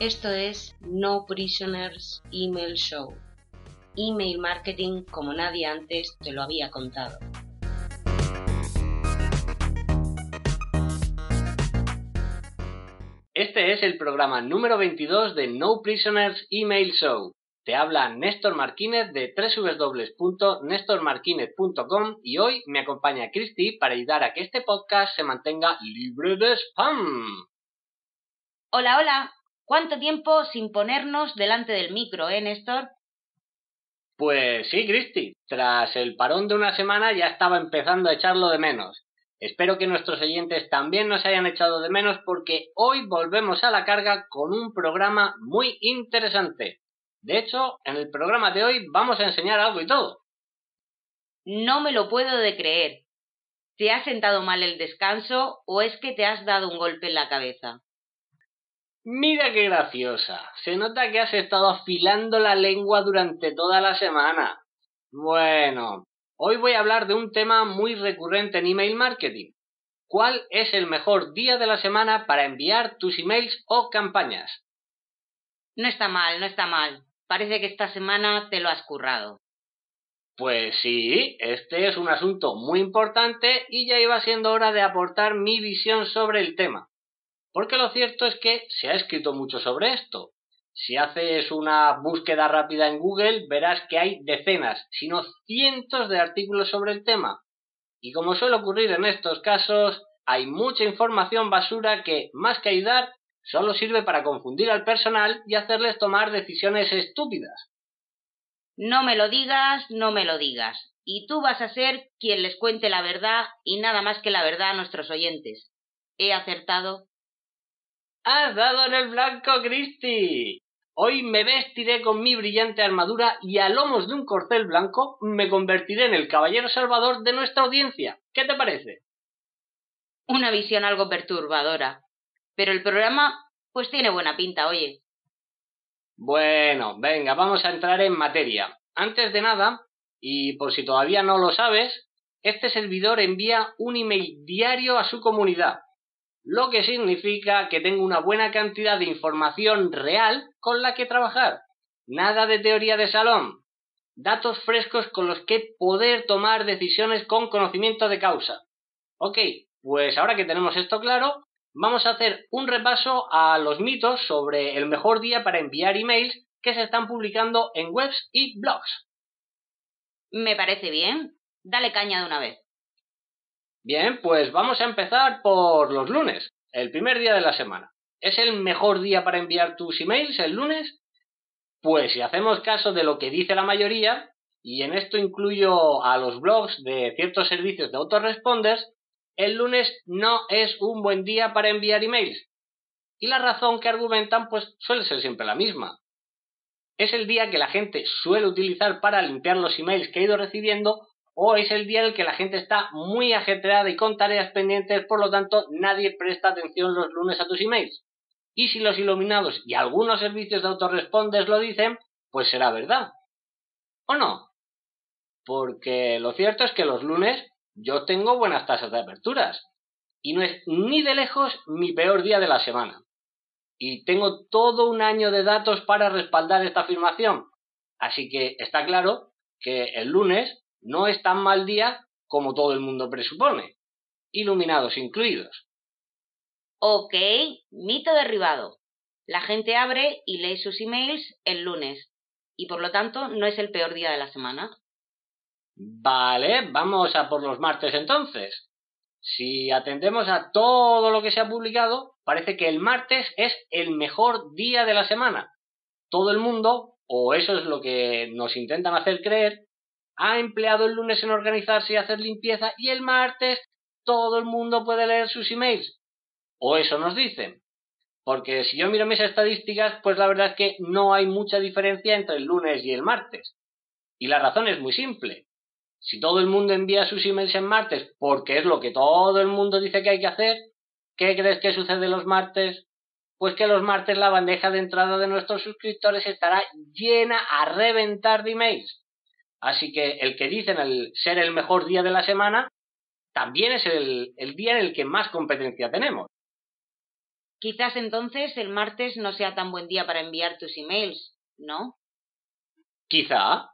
Esto es No Prisoners Email Show. Email marketing como nadie antes te lo había contado. Este es el programa número 22 de No Prisoners Email Show. Te habla Néstor Marquínez de www.nestormarquinez.com y hoy me acompaña Cristi para ayudar a que este podcast se mantenga libre de spam. Hola, hola. ¿Cuánto tiempo sin ponernos delante del micro, eh, Néstor? Pues sí, Cristi. Tras el parón de una semana ya estaba empezando a echarlo de menos. Espero que nuestros oyentes también nos hayan echado de menos porque hoy volvemos a la carga con un programa muy interesante. De hecho, en el programa de hoy vamos a enseñar algo y todo. No me lo puedo de creer. ¿Te ha sentado mal el descanso o es que te has dado un golpe en la cabeza? Mira qué graciosa. Se nota que has estado afilando la lengua durante toda la semana. Bueno, hoy voy a hablar de un tema muy recurrente en email marketing. ¿Cuál es el mejor día de la semana para enviar tus emails o campañas? No está mal, no está mal. Parece que esta semana te lo has currado. Pues sí, este es un asunto muy importante y ya iba siendo hora de aportar mi visión sobre el tema. Porque lo cierto es que se ha escrito mucho sobre esto. Si haces una búsqueda rápida en Google, verás que hay decenas, si no cientos de artículos sobre el tema. Y como suele ocurrir en estos casos, hay mucha información basura que, más que ayudar, solo sirve para confundir al personal y hacerles tomar decisiones estúpidas. No me lo digas, no me lo digas. Y tú vas a ser quien les cuente la verdad y nada más que la verdad a nuestros oyentes. ¿He acertado? ¡Has dado en el blanco, Christy! Hoy me vestiré con mi brillante armadura y a lomos de un corcel blanco me convertiré en el caballero salvador de nuestra audiencia. ¿Qué te parece? Una visión algo perturbadora. Pero el programa, pues tiene buena pinta, oye. Bueno, venga, vamos a entrar en materia. Antes de nada, y por si todavía no lo sabes, este servidor envía un email diario a su comunidad lo que significa que tengo una buena cantidad de información real con la que trabajar. Nada de teoría de salón. Datos frescos con los que poder tomar decisiones con conocimiento de causa. Ok, pues ahora que tenemos esto claro, vamos a hacer un repaso a los mitos sobre el mejor día para enviar emails que se están publicando en webs y blogs. Me parece bien. Dale caña de una vez. Bien, pues vamos a empezar por los lunes, el primer día de la semana. ¿Es el mejor día para enviar tus emails el lunes? Pues si hacemos caso de lo que dice la mayoría, y en esto incluyo a los blogs de ciertos servicios de autoresponders, el lunes no es un buen día para enviar emails. Y la razón que argumentan pues suele ser siempre la misma. Es el día que la gente suele utilizar para limpiar los emails que ha ido recibiendo o es el día en el que la gente está muy ajetreada y con tareas pendientes, por lo tanto nadie presta atención los lunes a tus emails. Y si los iluminados y algunos servicios de autoresponders lo dicen, pues será verdad. ¿O no? Porque lo cierto es que los lunes yo tengo buenas tasas de aperturas. Y no es ni de lejos mi peor día de la semana. Y tengo todo un año de datos para respaldar esta afirmación. Así que está claro que el lunes no es tan mal día como todo el mundo presupone, iluminados incluidos. Ok, mito derribado. La gente abre y lee sus emails el lunes, y por lo tanto no es el peor día de la semana. Vale, vamos a por los martes entonces. Si atendemos a todo lo que se ha publicado, parece que el martes es el mejor día de la semana. Todo el mundo, o eso es lo que nos intentan hacer creer, ha empleado el lunes en organizarse y hacer limpieza y el martes todo el mundo puede leer sus emails. O eso nos dicen. Porque si yo miro mis estadísticas, pues la verdad es que no hay mucha diferencia entre el lunes y el martes. Y la razón es muy simple. Si todo el mundo envía sus emails en martes porque es lo que todo el mundo dice que hay que hacer, ¿qué crees que sucede los martes? Pues que los martes la bandeja de entrada de nuestros suscriptores estará llena a reventar de emails. Así que el que dicen el ser el mejor día de la semana, también es el, el día en el que más competencia tenemos. Quizás entonces el martes no sea tan buen día para enviar tus emails, ¿no? Quizá.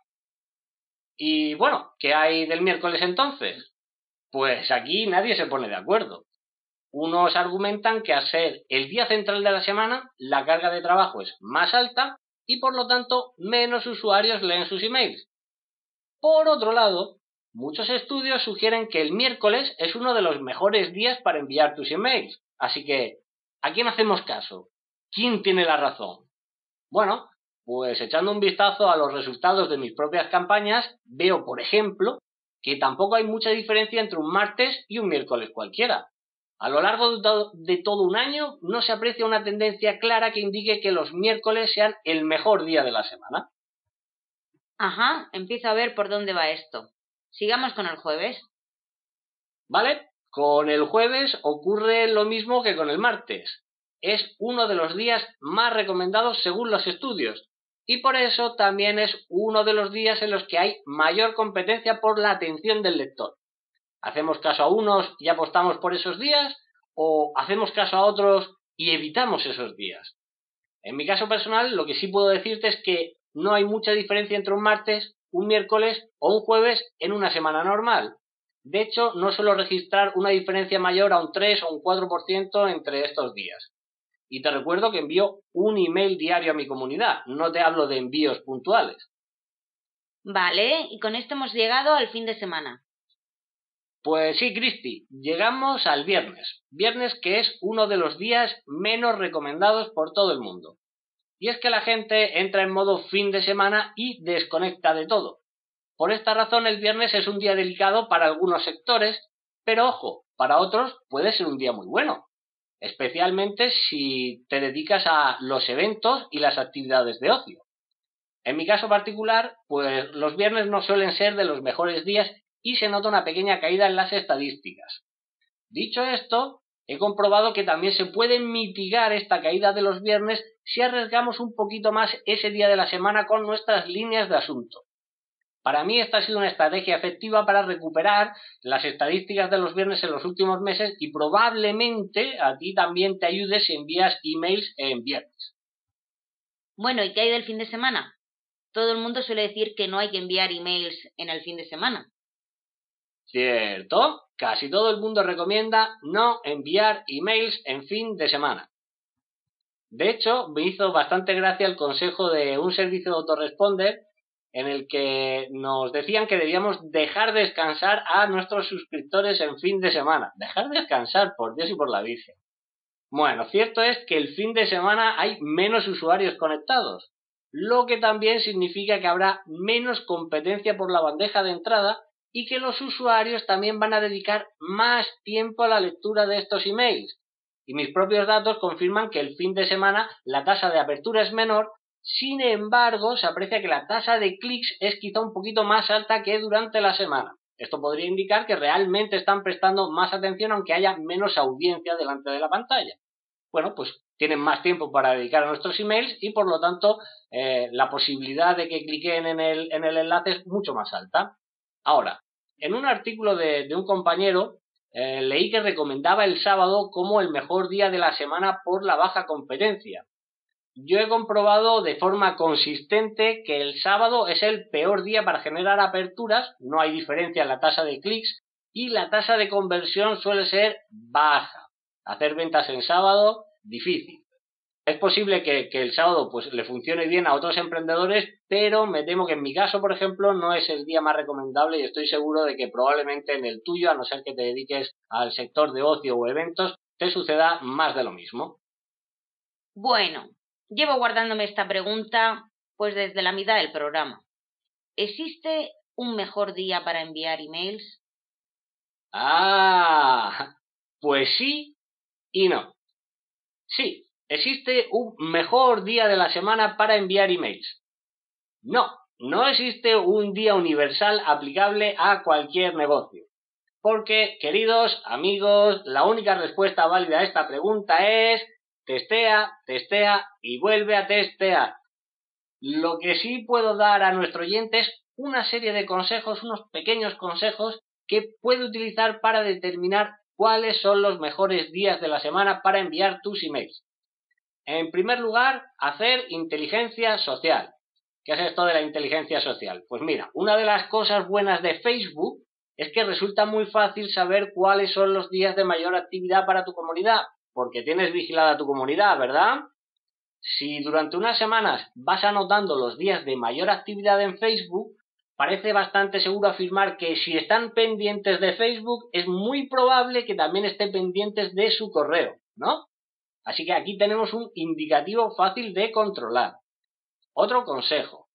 Y bueno, ¿qué hay del miércoles entonces? Pues aquí nadie se pone de acuerdo. Unos argumentan que al ser el día central de la semana, la carga de trabajo es más alta y por lo tanto menos usuarios leen sus emails. Por otro lado, muchos estudios sugieren que el miércoles es uno de los mejores días para enviar tus emails. Así que, ¿a quién hacemos caso? ¿Quién tiene la razón? Bueno, pues echando un vistazo a los resultados de mis propias campañas, veo, por ejemplo, que tampoco hay mucha diferencia entre un martes y un miércoles cualquiera. A lo largo de todo un año no se aprecia una tendencia clara que indique que los miércoles sean el mejor día de la semana. Ajá, empiezo a ver por dónde va esto. Sigamos con el jueves. Vale, con el jueves ocurre lo mismo que con el martes. Es uno de los días más recomendados según los estudios, y por eso también es uno de los días en los que hay mayor competencia por la atención del lector. ¿Hacemos caso a unos y apostamos por esos días? ¿O hacemos caso a otros y evitamos esos días? En mi caso personal, lo que sí puedo decirte es que no hay mucha diferencia entre un martes, un miércoles o un jueves en una semana normal. De hecho, no suelo registrar una diferencia mayor a un 3 o un 4% entre estos días. Y te recuerdo que envío un email diario a mi comunidad, no te hablo de envíos puntuales. Vale, y con esto hemos llegado al fin de semana. Pues sí, Cristi, llegamos al viernes. Viernes que es uno de los días menos recomendados por todo el mundo. Y es que la gente entra en modo fin de semana y desconecta de todo. Por esta razón el viernes es un día delicado para algunos sectores, pero ojo, para otros puede ser un día muy bueno, especialmente si te dedicas a los eventos y las actividades de ocio. En mi caso particular, pues los viernes no suelen ser de los mejores días y se nota una pequeña caída en las estadísticas. Dicho esto, he comprobado que también se puede mitigar esta caída de los viernes si arriesgamos un poquito más ese día de la semana con nuestras líneas de asunto. Para mí esta ha sido una estrategia efectiva para recuperar las estadísticas de los viernes en los últimos meses y probablemente a ti también te ayude si envías emails en viernes. Bueno, ¿y qué hay del fin de semana? Todo el mundo suele decir que no hay que enviar emails en el fin de semana. Cierto, casi todo el mundo recomienda no enviar emails en fin de semana. De hecho, me hizo bastante gracia el consejo de un servicio de autoresponder en el que nos decían que debíamos dejar descansar a nuestros suscriptores en fin de semana. Dejar descansar, por Dios y por la Virgen. Bueno, cierto es que el fin de semana hay menos usuarios conectados, lo que también significa que habrá menos competencia por la bandeja de entrada y que los usuarios también van a dedicar más tiempo a la lectura de estos emails. Y mis propios datos confirman que el fin de semana la tasa de apertura es menor, sin embargo se aprecia que la tasa de clics es quizá un poquito más alta que durante la semana. Esto podría indicar que realmente están prestando más atención aunque haya menos audiencia delante de la pantalla. Bueno, pues tienen más tiempo para dedicar a nuestros emails y por lo tanto eh, la posibilidad de que cliquen en el, en el enlace es mucho más alta. Ahora, en un artículo de, un compañero eh, leí que recomendaba el sábado como el mejor día de la semana por la baja competencia. Yo he comprobado de forma consistente que el sábado es el peor día para generar aperturas, no hay diferencia en la tasa de clics y la tasa de conversión suele ser baja. Hacer ventas en sábado, difícil. Es posible que, el sábado pues le funcione bien a otros emprendedores, pero me temo que en mi caso, por ejemplo, no es el día más recomendable y estoy seguro de que probablemente en el tuyo, a no ser que te dediques al sector de ocio o eventos, te suceda más de lo mismo. Bueno, llevo guardándome esta pregunta pues desde la mitad del programa. ¿Existe un mejor día para enviar emails? Ah, pues sí y no. Sí, ¿Existe un mejor día de la semana para enviar emails? No, no existe un día universal aplicable a cualquier negocio. Porque, queridos amigos, la única respuesta válida a esta pregunta es testea, testea y vuelve a testear. Lo que sí puedo dar a nuestro oyente es una serie de consejos, unos pequeños consejos que puede utilizar para determinar cuáles son los mejores días de la semana para enviar tus emails. En primer lugar, hacer inteligencia social. ¿Qué es esto de la inteligencia social? Pues mira, una de las cosas buenas de Facebook es que resulta muy fácil saber cuáles son los días de mayor actividad para tu comunidad, porque tienes vigilada tu comunidad, ¿verdad? Si durante unas semanas vas anotando los días de mayor actividad en Facebook, parece bastante seguro afirmar que si están pendientes de Facebook, es muy probable que también estén pendientes de su correo, ¿no? Así que aquí tenemos un indicativo fácil de controlar. Otro consejo.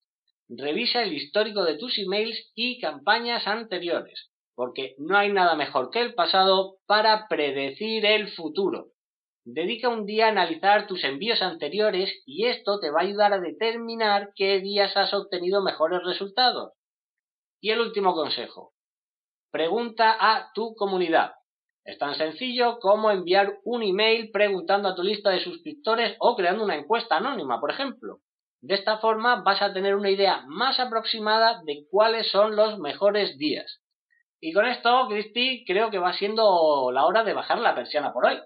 Revisa el histórico de tus emails y campañas anteriores, porque no hay nada mejor que el pasado para predecir el futuro. Dedica un día a analizar tus envíos anteriores y esto te va a ayudar a determinar qué días has obtenido mejores resultados. Y el último consejo. Pregunta a tu comunidad. Es tan sencillo como enviar un email preguntando a tu lista de suscriptores o creando una encuesta anónima, por ejemplo. De esta forma vas a tener una idea más aproximada de cuáles son los mejores días. Y con esto, Cristi, creo que va siendo la hora de bajar la persiana por hoy.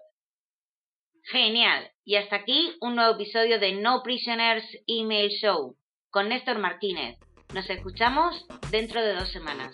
Genial. Y hasta aquí un nuevo episodio de No Prisoners Email Show con Néstor Martínez. Nos escuchamos dentro de dos semanas.